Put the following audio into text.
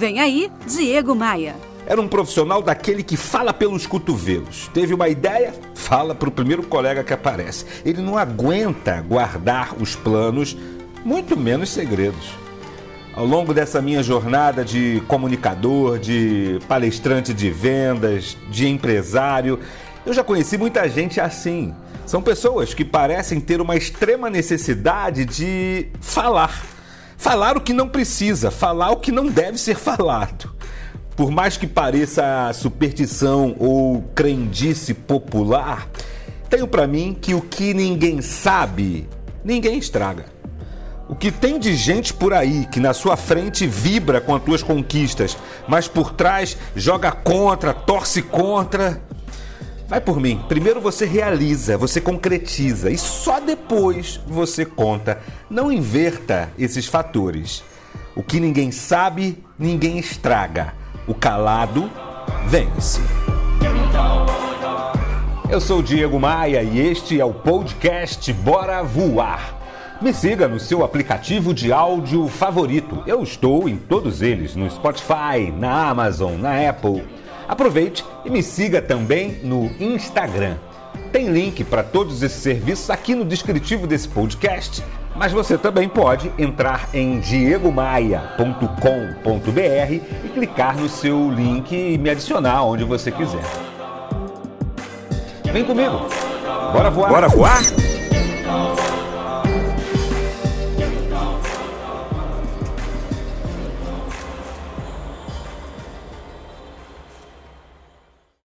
Vem aí, Diego Maia. Era um profissional daquele que fala pelos cotovelos. Teve uma ideia, fala para o primeiro colega que aparece. Ele não aguenta guardar os planos, muito menos segredos. Ao longo dessa minha jornada de comunicador, de palestrante de vendas, de empresário, eu já conheci muita gente assim. São pessoas que parecem ter uma extrema necessidade de falar. Falar o que não precisa, falar o que não deve ser falado. Por mais que pareça superstição ou crendice popular, tenho para mim que o que ninguém sabe, ninguém estraga. O que tem de gente por aí que na sua frente vibra com as tuas conquistas, mas por trás joga contra, torce contra. Vai por mim. Primeiro você realiza, você concretiza e só depois você conta. Não inverta esses fatores. O que ninguém sabe, ninguém estraga. O calado vence. Eu sou Diego Maia e este é o podcast Bora Voar. Me siga no seu aplicativo de áudio favorito. Eu estou em todos eles, no Spotify, na Amazon, na Apple. Aproveite e me siga também no Instagram. Tem link para todos esses serviços aqui no descritivo desse podcast, mas você também pode entrar em diegomaia.com.br e clicar no seu link e me adicionar onde você quiser. Vem comigo. Bora voar. Bora voar?